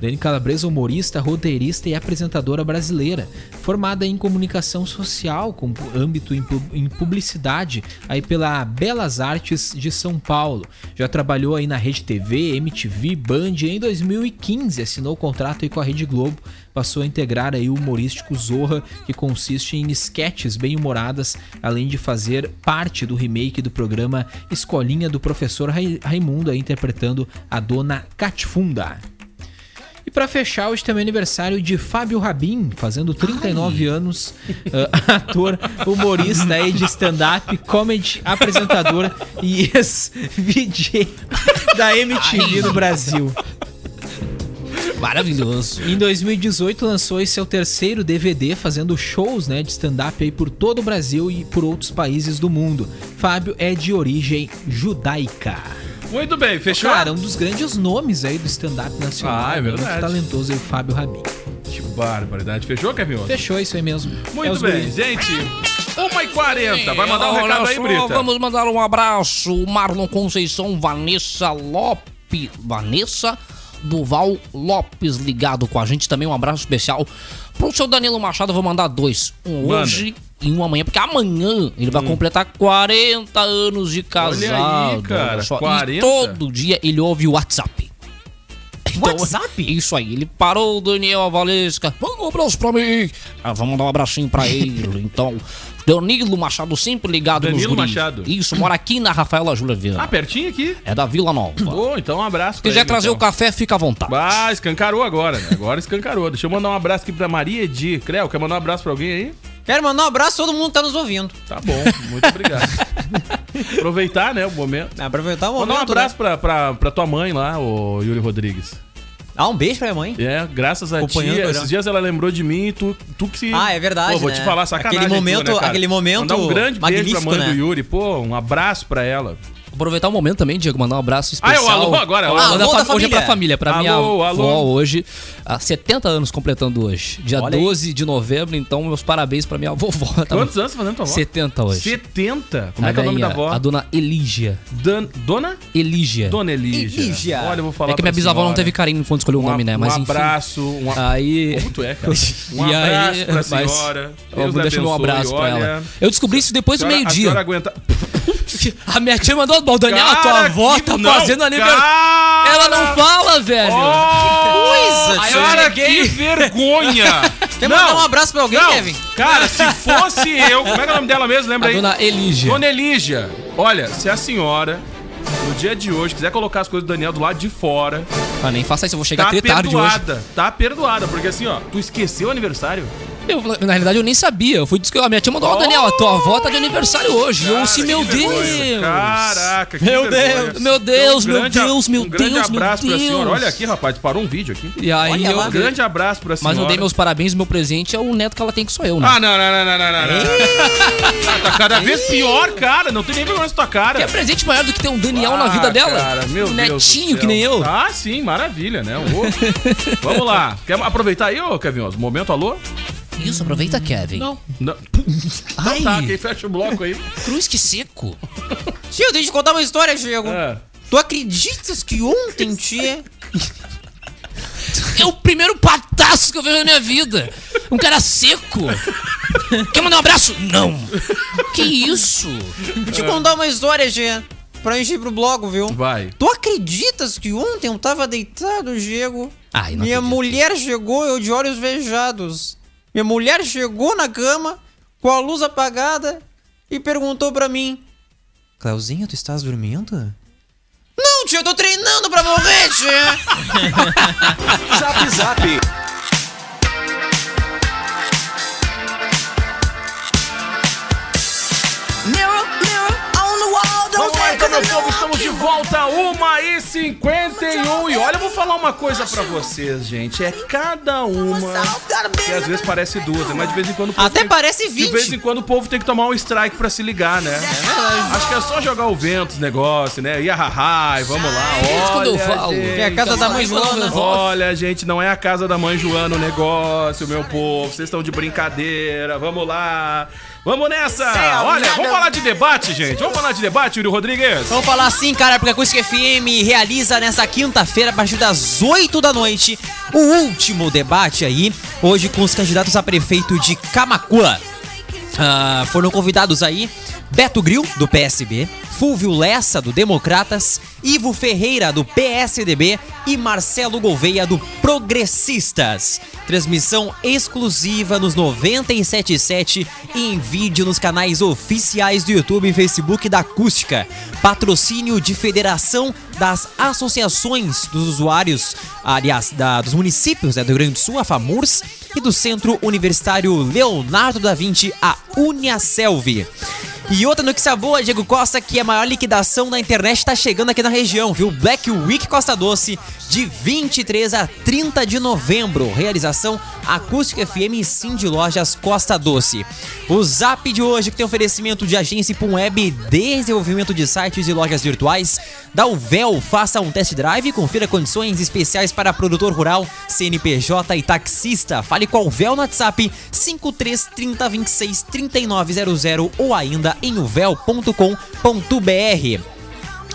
Dani Calabresa, humorista, roteirista e apresentadora brasileira, formada em comunicação social com âmbito em pu- em publicidade aí pela Belas Artes de São Paulo. Já trabalhou aí na Rede TV, MTV, Band e em 2015 assinou contrato aí com a Rede Globo, passou a integrar aí o humorístico Zorra, que consiste em sketches bem humoradas, além de fazer parte do remake do programa Escolinha do Professor Rai- Raimundo, interpretando a dona Catifunda. E pra fechar, hoje também é aniversário de Fábio Rabin, fazendo 39 anos, ah, ator, humorista aí de stand-up, comedy, apresentador e ex-VJ da MTV no Brasil. Maravilhoso. Em 2018 lançou esse seu terceiro DVD fazendo shows né, de stand-up aí por todo o Brasil e por outros países do mundo. Fábio é de origem judaica. Muito bem, fechou? Cara, um dos grandes nomes aí do stand-up nacional. Ah, é né? verdade. Muito talentoso aí, o Fábio Rabin. Que barbaridade. Fechou, Kevin? Fechou isso aí mesmo. Muito É bem, guris. gente. 1h40. Vai mandar um Olha recado aí, só, Brita. Vamos mandar um abraço. Marlon Conceição, Vanessa Lopes. Vanessa Duval Lopes ligado com a gente. Também um abraço especial pro seu Danilo Machado. Vou mandar dois. Um Manda. hoje e um amanhã. Porque amanhã ele vai completar 40 anos de casado. cara, olha só. E 40? todo dia ele ouve o WhatsApp. Então, WhatsApp? Isso aí, ele parou o Daniel Valesca. Manda um abraço pra mim. Ah, vamos dar um abracinho pra ele. Então, Danilo Machado sempre ligado Danilo nos guris. Machado. Isso, mora aqui na Rafaela Júlia Ah, Viana. pertinho aqui. É da Vila Nova. Ô, então um abraço Se quiser ele, trazer então. o café, fica à vontade. Ah, escancarou agora, né? Agora escancarou. Deixa eu mandar um abraço aqui pra Maria Edi. Creu, quer mandar um abraço pra alguém aí? Quero mandar um abraço todo mundo que tá nos ouvindo. Tá bom, muito obrigado. Aproveitar, né, o momento. Aproveitar o Mandar momento. um abraço né? pra, pra, pra tua mãe lá, o Yuri Rodrigues. Ah, um beijo pra minha mãe. É, graças a ti, esses dias ela lembrou de mim e tu, tu que se... Ah, é verdade, Pô, vou né? te falar sacanagem Aquele momento- tu, né, aquele momento Mandar um grande beijo pra mãe né? do Yuri. Pô, um abraço pra ela. Aproveitar o momento também, Diego, mandar um abraço Ah, é especial. o alô agora, Ó, alô. manda Alô fa- Hoje é pra família. pra minha Alô, avó alô. hoje. Há 70 anos completando hoje. Dia Olha aí. 12 de novembro, então meus parabéns pra minha vovó. Tá Quantos anos tá fazendo tua avó? 70 hoje. 70? Como é A que é o nome da avó? A dona Elígia. Dan- Dona? Elígia. Dona Elígia. Elígia. Olha, eu vou falar É que minha bisavó não teve carinho quando escolheu o Um nome, né? Mas um abraço, um a- Aí. Como tu é, cara? Um E abraço aí, pra mas- senhora. Ó, Deus deixa meu abençoe, abraço pra ela. Eu descobri isso depois do A senhora- A senhora meio-dia. aguenta. A minha tia mandou, "Bom, Daniel, a tua avó que- tá não, fazendo aniversário. cara! Ela não fala, velho. Coisa, Aí eu cara, que vergonha! Quer mandar um abraço pra alguém, não, Kevin? Cara, se fosse eu. Como é que é o nome dela mesmo? Lembra A aí? dona Elígia. Dona Elígia. Olha, se a senhora, no dia de hoje, quiser colocar as coisas do Daniel do lado de fora, Ah, nem faça isso, eu vou chegar tá até tarde hoje. perdoada. Tá perdoada. Porque assim, ó, tu esqueceu o aniversário? Eu, na realidade, eu nem sabia. Eu fui descobrir. A minha tia mandou, ó, Daniel, a tua avó tá de aniversário hoje. E eu, assim, meu que. Deus. Caraca, que Meu. Deus, meu Deus, Um meu grande a- Deus, meu Um grande Deus, meu abraço pra Deus. senhora. Olha aqui, rapaz, parou um vídeo aqui. E aí Olha eu. Um grande abraço pra senhora. Mas eu dei meus parabéns, meu presente é o neto que ela tem, que sou eu, né? Ah, não, não, não, não, não, não. tá cada vez pior, cara. Não tem nem vergonha na tua cara. Que é presente maior do que ter um Daniel na Ah, vida dela? Cara, meu um Deus netinho que nem eu. Ah, sim, maravilha, né? Vamos lá. Quer aproveitar aí, ô, Kevin? Momento alô? Isso, aproveita, Kevin. Não. Não. Ai, Então tá, quem fecha o bloco aí? cruz que seco. Tio, deixa eu te contar uma história, Diego. É. Tu acreditas que ontem, tia... É o primeiro pataço que eu vejo na minha vida. Um cara seco. Quer mandar um abraço? Não. Que isso? Vou te contar uma história, tia. Pra encher pro bloco, viu? Vai. Tu acreditas que ontem eu tava deitado, Diego? Ai, não Minha acredito. mulher chegou, eu de olhos vejados. Minha mulher chegou na cama, com a luz apagada, e perguntou pra mim: Clauzinha, tu estás dormindo? Não, tio, eu tô treinando pra morrer, tio. Zap Zap. De volta, 1h51. E olha, eu vou falar uma coisa pra vocês, gente. É cada uma que às vezes parece duas, né? mas de vez em quando o povo Até tem- parece De 20. vez em quando o povo tem que tomar um strike pra se ligar, né? É verdade. Acho que é só jogar o vento, os negócios, né? Iahahai, vamos lá. eu Olha, falo. gente. É a casa da mãe Joana. Olha, gente, não é a casa da mãe Joana o negócio, meu povo. Vocês estão de brincadeira. Vamos lá. Vamos nessa. Olha, vamos falar de debate, gente. Vamos falar de debate, Yuri Rodrigues. Vamos falar assim, cara, porque a Acústica FM realiza nessa quinta-feira, a partir das 8 da noite, o último debate aí, hoje com os candidatos a prefeito de Camacuã. Ah, foram convidados aí Beto Gril, do PSB, Fulvio Lessa, do Democratas, Ivo Ferreira, do PSDB e Marcelo Gouveia, do Progressistas. Transmissão exclusiva nos 97.7 e em vídeo nos canais oficiais do YouTube e Facebook da Acústica. Patrocínio de Federação das Associações dos Usuários, aliás, da- dos municípios né, do Rio Grande do Sul, a FAMURS, e do Centro Universitário Leonardo da Vinci, a Uniaselv. E outra notícia boa, Diego Costa, que a maior liquidação da internet está chegando aqui na região, viu? Black Week Costa Doce, de 23 a 30 de novembro. Realização Acústica FM e Sim de Lojas Costa Doce. O Zap de hoje, que tem oferecimento de agência Pum Web, desenvolvimento de sites e lojas virtuais. Da Uvel, faça um test drive e confira condições especiais para produtor rural, CNPJ e taxista. Fale com a Uvel no WhatsApp 53 30 26 3900 ou ainda em uvel.com.br.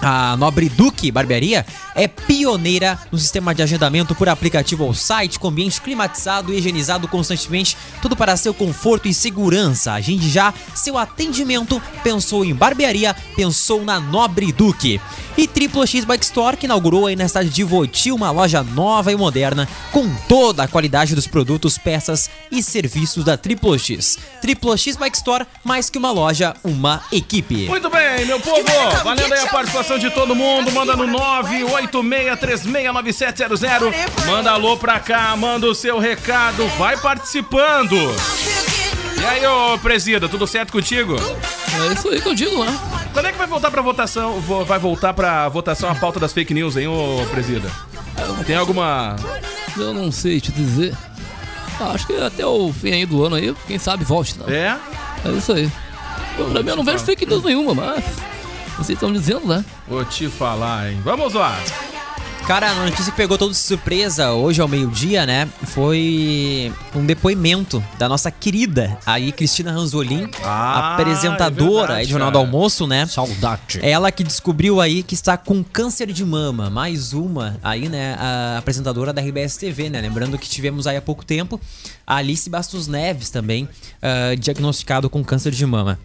A Nobre Duque Barbearia é pioneira no sistema de agendamento por aplicativo ao site, com ambiente climatizado e higienizado constantemente, tudo para seu conforto e segurança. Agende já seu atendimento. Pensou em barbearia, pensou na Nobre Duque. E Triplo X Bike Store, que inaugurou aí na cidade de Voti uma loja nova e moderna, com toda a qualidade dos produtos, peças e serviços da Triplo X. Triplo X Bike Store, mais que uma loja, uma equipe. Muito bem, meu povo. Valendo aí a participação de todo mundo. Manda no 986369700. Manda alô pra cá, manda o seu recado. Vai participando. E aí, ô presida, tudo certo contigo? É isso aí que eu digo, né? Quando é que vai voltar pra votação? vo- Vai voltar pra votação a pauta das fake news, hein, ô presida? Tem alguma. Eu não sei te dizer. Acho que até o fim aí do ano aí, quem sabe volte, não. É? É isso aí. Eu, pra mim eu não vejo fake news nenhuma, mas. Vocês estão dizendo, né? Vou te falar, hein? Vamos lá. Cara, a notícia que pegou todos de surpresa hoje ao meio-dia, né? Foi um depoimento da nossa querida aí, Cristina Ranzolin, Ah, apresentadora é verdade, aí do Jornal do. Almoço, né? Saudade. Ela que descobriu aí que está com câncer de mama. Mais uma aí, né? A apresentadora da RBS TV, né? Lembrando que tivemos aí há pouco tempo a Alice Bastos Neves também ah, diagnosticado com câncer de mama.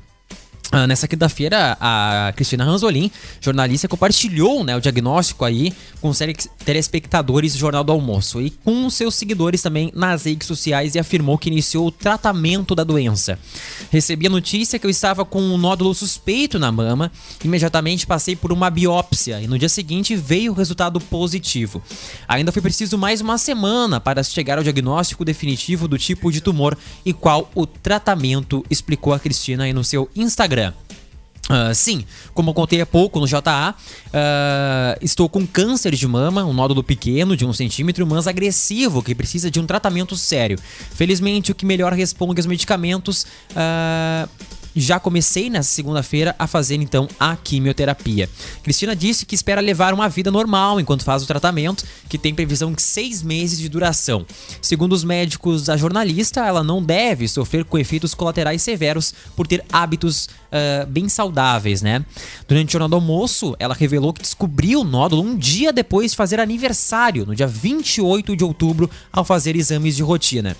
Ah, nessa quinta-feira, a Cristina Ranzolin, jornalista, compartilhou né, o diagnóstico aí com os tele- telespectadores do Jornal do Almoço e com seus seguidores também nas redes sociais e afirmou que iniciou o tratamento da doença. Recebi a notícia que eu estava com um nódulo suspeito na mama, imediatamente passei por uma biópsia e no dia seguinte veio o resultado positivo. Ainda foi preciso mais uma semana para chegar ao diagnóstico definitivo do tipo de tumor e qual o tratamento, explicou a Cristina aí no seu Instagram. Ah, sim, como eu contei há pouco no JA, ah, estou com câncer de mama, um nódulo pequeno de um centímetro, mas agressivo, que precisa de um tratamento sério. Felizmente, o que melhor responde aos medicamentos. ah, já comecei nessa segunda-feira a fazer então a quimioterapia. Cristina disse que espera levar uma vida normal enquanto faz o tratamento, que tem previsão de seis meses de duração. Segundo os médicos da jornalista, ela não deve sofrer com efeitos colaterais severos por ter hábitos ah, bem saudáveis, né? Durante o jornal do almoço, ela revelou que descobriu o nódulo um dia depois de fazer aniversário, no dia 28 de outubro, ao fazer exames de rotina.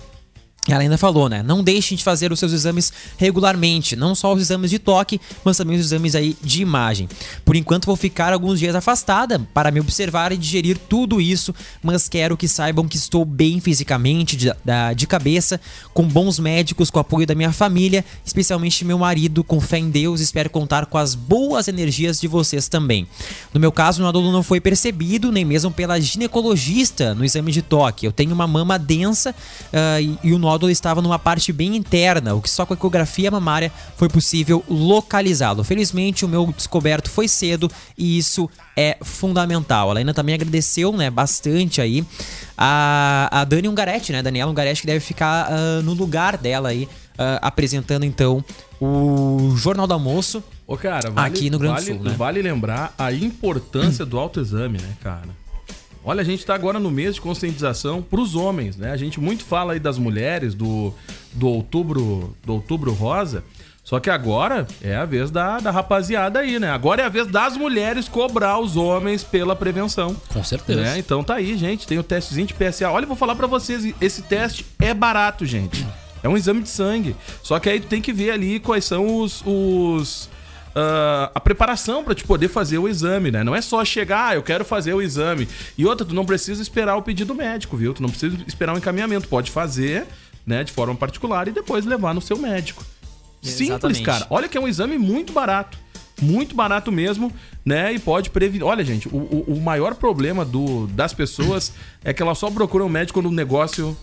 Ela ainda falou, né? Não deixem de fazer os seus exames regularmente, não só os exames de toque, mas também os exames aí de imagem. Por enquanto vou ficar alguns dias afastada para me observar e digerir tudo isso, mas quero que saibam que estou bem fisicamente, de, de cabeça, com bons médicos, com o apoio da minha família, especialmente meu marido, com fé em Deus, espero contar com as boas energias de vocês também. No meu caso, o nódulo não foi percebido, nem mesmo pela ginecologista no exame de toque. Eu tenho uma mama densa ah, e, e o nódulo estava numa parte bem interna, o que só com a ecografia mamária foi possível localizá-lo. Felizmente, o meu descoberto foi cedo e isso é fundamental. A Laina também agradeceu, né, bastante aí a, a Dani Ungaretti, né, Daniela Ungaretti, que deve ficar ah, no lugar dela aí, ah, apresentando então o Jornal do Almoço. Ô, cara, vale, Aqui no Grande vale, Sul, né? Vale lembrar a importância do autoexame, né, cara? Olha, a gente tá agora no mês de conscientização pros homens, né? A gente muito fala aí das mulheres, do, do outubro do outubro rosa. Só que agora é a vez da, da rapaziada aí, né? Agora é a vez das mulheres cobrar os homens pela prevenção. Com certeza. Né? Então tá aí, gente. Tem o testezinho de PSA. Olha, eu vou falar pra vocês, esse teste é barato, gente. É um exame de sangue. Só que aí tu tem que ver ali quais são os. os ah, a preparação pra te poder fazer o exame, né? Não é só chegar, ah, eu quero fazer o exame. E outra, tu não precisa esperar o pedido médico, viu? Tu não precisa esperar um encaminhamento. Pode fazer, né, de forma particular e depois levar no seu médico. Simples, Exatamente. cara. Olha que é um exame muito barato. Muito barato mesmo, né? E pode prevenir. Olha, gente, o, o- o maior problema do, das pessoas é que elas só procuram um médico quando o negócio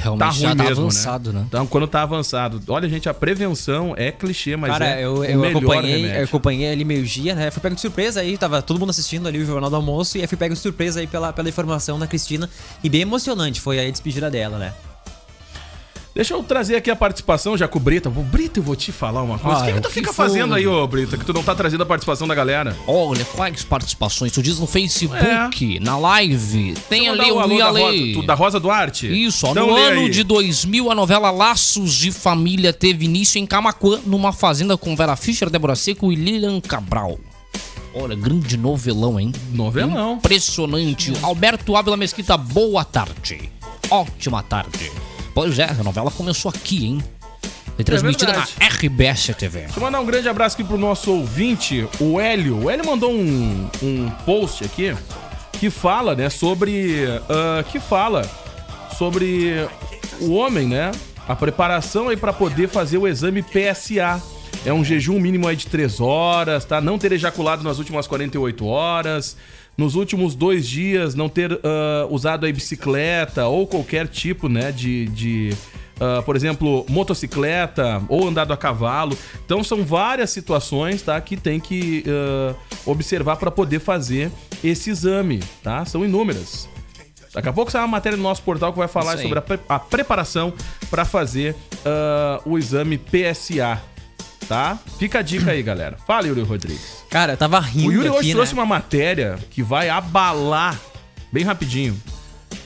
Realmente tá ruim já tá mesmo, avançado, né? Então, quando tá avançado. Olha, gente, a prevenção é clichê, mas Cara, é eu, eu melhor acompanhei, remédio. eu acompanhei ali meio-dia, né? Fui pego de surpresa aí, tava todo mundo assistindo ali o Jornal do Almoço e aí fui pego de surpresa aí pela, pela informação da Cristina. E bem emocionante foi aí a despedida dela, né? Deixa eu trazer aqui a participação já com o Brita. Ô, Brita, eu vou te falar uma coisa. Ah, o que, que o tu que fica foi? fazendo aí, ô Brita, que tu não tá trazendo a participação da galera? Olha, quais participações? Tu diz no Facebook, na live. Tem ali, o li alô da. Rosa, Duarte? Isso, ó, Então no ano aí. de 2000, a novela Laços de Família teve início em Camacuã, numa fazenda com Vera Fischer, Débora Seco e Lilian Cabral. Olha, grande novelão, hein? Novelão. Impressionante. Alberto Ávila Mesquita, boa tarde. Ótima tarde. Pois é, a novela começou aqui, hein? Foi transmitida na verdade. RBS TV. Deixa eu mandar um grande abraço aqui pro nosso ouvinte, o Hélio. O Hélio mandou um, um post aqui que fala, né, sobre. ah, que fala sobre o homem, né? A preparação aí pra poder fazer o exame PSA. É um jejum mínimo aí de 3 horas, tá? Não ter ejaculado nas últimas 48 horas. Nos últimos dois dias, não ter ah, usado aí bicicleta ou qualquer tipo, né, de. de ah, por exemplo, motocicleta ou andado a cavalo. Então são várias situações, tá, que tem que ah, observar para poder fazer esse exame, tá? São inúmeras. Daqui a pouco sai uma matéria no nosso portal que vai falar sobre a, pre- a preparação para fazer ah, o exame PSA, tá? Fica a dica aí, galera. Fala, Yuri Rodrigues. Cara, eu tava rindo O Yuri hoje aqui, trouxe né? uma matéria que vai abalar bem rapidinho.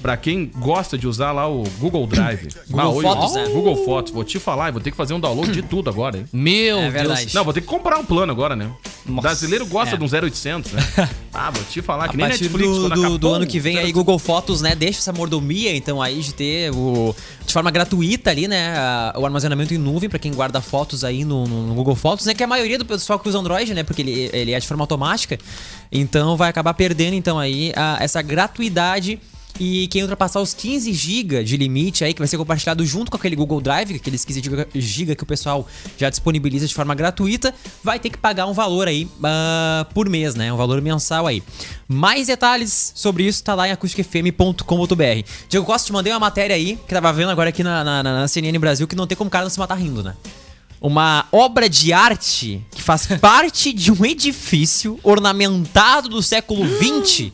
Pra quem gosta de usar lá o Google Drive. Google hoje- Fotos, né? Google Fotos. Vou te falar, vou ter que fazer um download de tudo agora, hein? Meu É Deus. Não, vou ter que comprar um plano agora, né? O Nossa. brasileiro gosta É. de um 0800, né? Ah, vou te falar que A nem partir Netflix do, do, acabou do ano que vem o aí, 0800. Google Fotos, né? Deixa essa mordomia, então, aí, de ter o. De forma gratuita ali, né? O armazenamento em nuvem pra quem guarda fotos aí no, no- no Google Fotos, né? Que é a maioria do pessoal que usa Android, né? Porque ele, ele é de forma automática. Então vai acabar perdendo, então, aí, a- essa gratuidade. E quem ultrapassar os 15 GB de limite aí, que vai ser compartilhado junto com aquele Google Drive, aqueles 15 GB que o pessoal já disponibiliza de forma gratuita, vai ter que pagar um valor aí ah, por mês, né? Um valor mensal aí. Mais detalhes sobre isso tá lá em acusticfm.com.br. Diego Costa, te mandei uma matéria aí, que tava vendo agora aqui na, na, na CNN Brasil, que não tem como cara não se matar rindo, né? Uma obra de arte que faz parte de um edifício ornamentado do século XX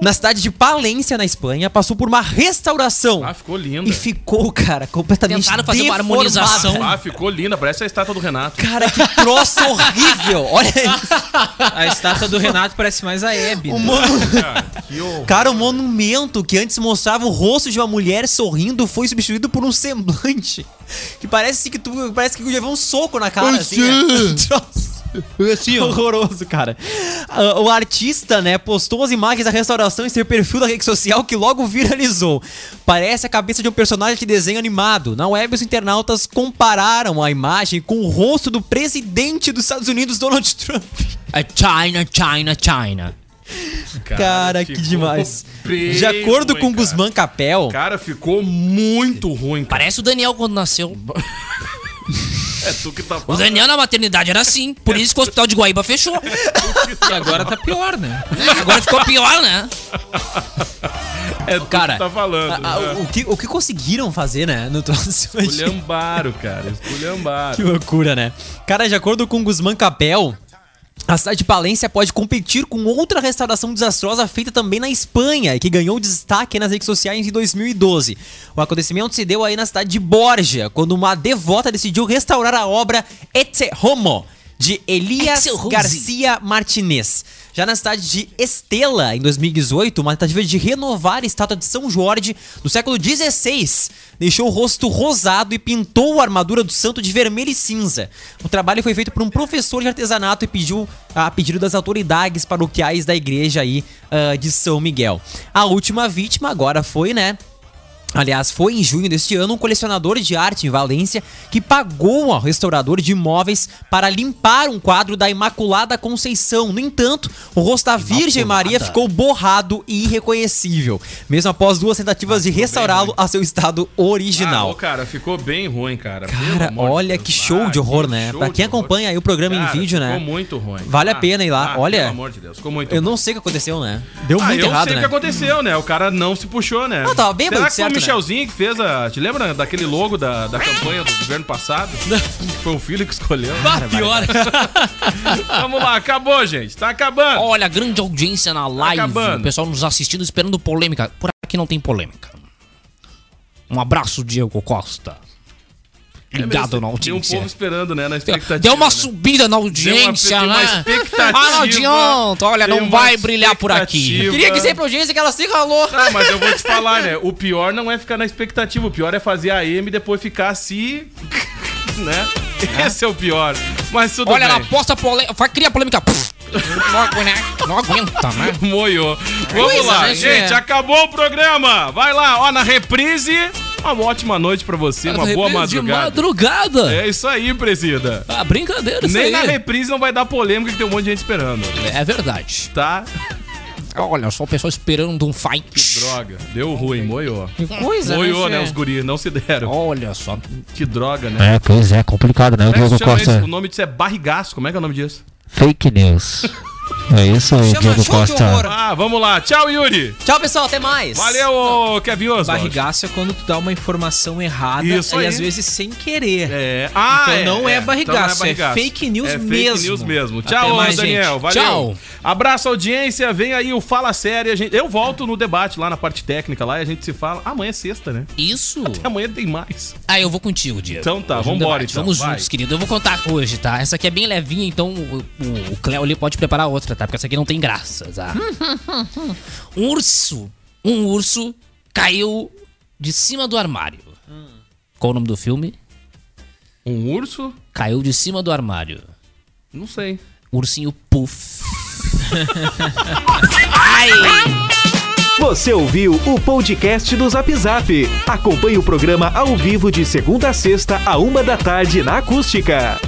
na cidade de Palência, na Espanha, passou por uma restauração. Ah, ficou linda. E ficou, cara, completamente Tentaram fazer uma deformada. harmonização. Ah, ficou linda, parece a estátua do Renato. Cara, que troço horrível. Olha isso. A estátua do Renato parece mais a Hebe. O né? monu- Que horror. Cara, o monumento que antes mostrava o rosto de uma mulher sorrindo foi substituído por um semblante. Que parece que tu. Parece que levou um soco na cara, assim. né? Assim. Horroroso, cara. Ah, O artista, né, postou as imagens da restauração em seu perfil da rede social que logo viralizou. Parece a cabeça de um personagem de desenho animado. Na web, os internautas compararam a imagem com o rosto do presidente dos Estados Unidos, Donald Trump. É China, China, China. Cara, que ficou demais. bem De acordo ruim, com cara. Guzmán Capel, Cara, ficou muito ruim, cara. Parece o Daniel quando nasceu. É tu que tá O falando. Daniel na maternidade era assim. Por isso que o hospital de Guaíba fechou. E agora tá pior, né? Agora ficou pior, né? É tu cara, que tá falando. a- a- né? o, que, o que conseguiram fazer, né, no troço hoje. Esculhambaram, cara. Que Esculhambaram. loucura, né? Cara, de acordo com Guzmán Capel, a cidade de Palência pode competir com outra restauração desastrosa feita também na Espanha e que ganhou destaque nas redes sociais em 2012. O acontecimento se deu aí na cidade de Borja, quando uma devota decidiu restaurar a obra Etse Homo, de Elias. Garcia Martinez. Já na cidade de Estela, em 2018, uma tentativa de renovar a estátua de São Jorge do século XVI deixou o rosto rosado e pintou a armadura do santo de vermelho e cinza. O trabalho foi feito por um professor de artesanato e pediu a pedido das autoridades paroquiais da igreja aí ah, de São Miguel. A última vítima agora foi, né? Aliás, foi em junho deste ano um colecionador de arte em Valência que pagou ao restaurador de imóveis para limpar um quadro da Imaculada Conceição. No entanto, o rosto da Virgem Maria ficou borrado e irreconhecível, mesmo após duas tentativas de restaurá-lo a seu estado Ah, original. ô, cara, ficou bem ruim, cara. Cara, olha que show Ah, de horror, né? Pra quem acompanha aí o programa Cara, em vídeo, né? Ficou muito ruim. Vale a pena ir lá. ah, Olha, Pelo amor de Deus, ficou muito Eu ruim. não sei o que aconteceu, né? Deu Ah, muito eu errado, sei o né? que aconteceu, né? O cara não se puxou, né? Não, tava Será que foi certo, né? Michelzinho que fez a... Te lembra daquele logo da, da campanha do governo passado? foi o filho que escolheu. Ah, pior. Vamos lá, acabou, gente. Tá acabando. Olha, grande audiência na live. acabando. O pessoal nos assistindo, esperando polêmica. Por aqui não tem polêmica. Um abraço, Diego Costa. Ligado É na Tem um audiência. povo esperando, né? Na expectativa. Deu uma né? subida na audiência, Deu uma- né? uma. Ah, não adianta. Olha, não vai brilhar por aqui. expectativa. Queria que sempre a audiência que ela se ralou. Ah, mas eu vou te falar, né? O pior não é ficar na expectativa. O pior é fazer a M e depois ficar assim. né? Esse é o pior. Mas tudo Olha, bem. ela posta polêmica. Cria polêmica. Não, aguenta, não aguenta, né? Moiou. Vamos Coisa, lá, né, gente. Gê? Acabou o programa. Vai lá, ó, na reprise. Uma ótima noite pra você, uma boa Reprise De madrugada. madrugada. É isso aí, presida. Ah, brincadeira, isso Nem aí. na reprise não vai dar polêmica que tem um monte de gente esperando. É verdade. Tá? Olha só o pessoal esperando um fight. Droga. Deu ruim, moiou. Que coisa, Moiou, né, né? Os guris não se deram. Olha só. Que droga, né? É, pois é, complicado, né? O é que chama Costa. isso? O nome disso é barrigaço. Como é que é o nome disso? Fake news. É isso aí, Chama Diego Costa. horror. Ah, vamos lá. Tchau, Yuri. Tchau, pessoal. Até mais. Valeu, Kevin Oswald. Barrigaço é quando tu dá uma informação errada Isso e aí. às vezes sem querer. É. Ah, Então não é barrigaço, é barrigaço. fake news é Fake mesmo. news mesmo. Até Tchau, mais, Daniel. gente. Valeu. Tchau. Abraço, audiência. Vem aí o Fala Sério. Gente... Eu volto no debate lá na parte técnica lá e a gente se fala. Amanhã é sexta, né? Isso. Amanhã tem mais. Ah, eu vou contigo, Diego. Então tá, Hoje no vambora, então, Vamos vai. juntos, querido. Eu vou contar hoje, tá? Essa aqui é bem levinha, então o, o, o Cléo ali pode preparar outra, tá? Porque essa aqui não tem graça, tá? um urso, um urso caiu de cima do armário. Qual o nome do filme? Um urso? Caiu de cima do armário. Não sei. Ursinho Puff. Você ouviu o podcast do Zap Zap. Acompanhe o programa ao vivo de segunda a sexta, a uma da tarde na Acústica.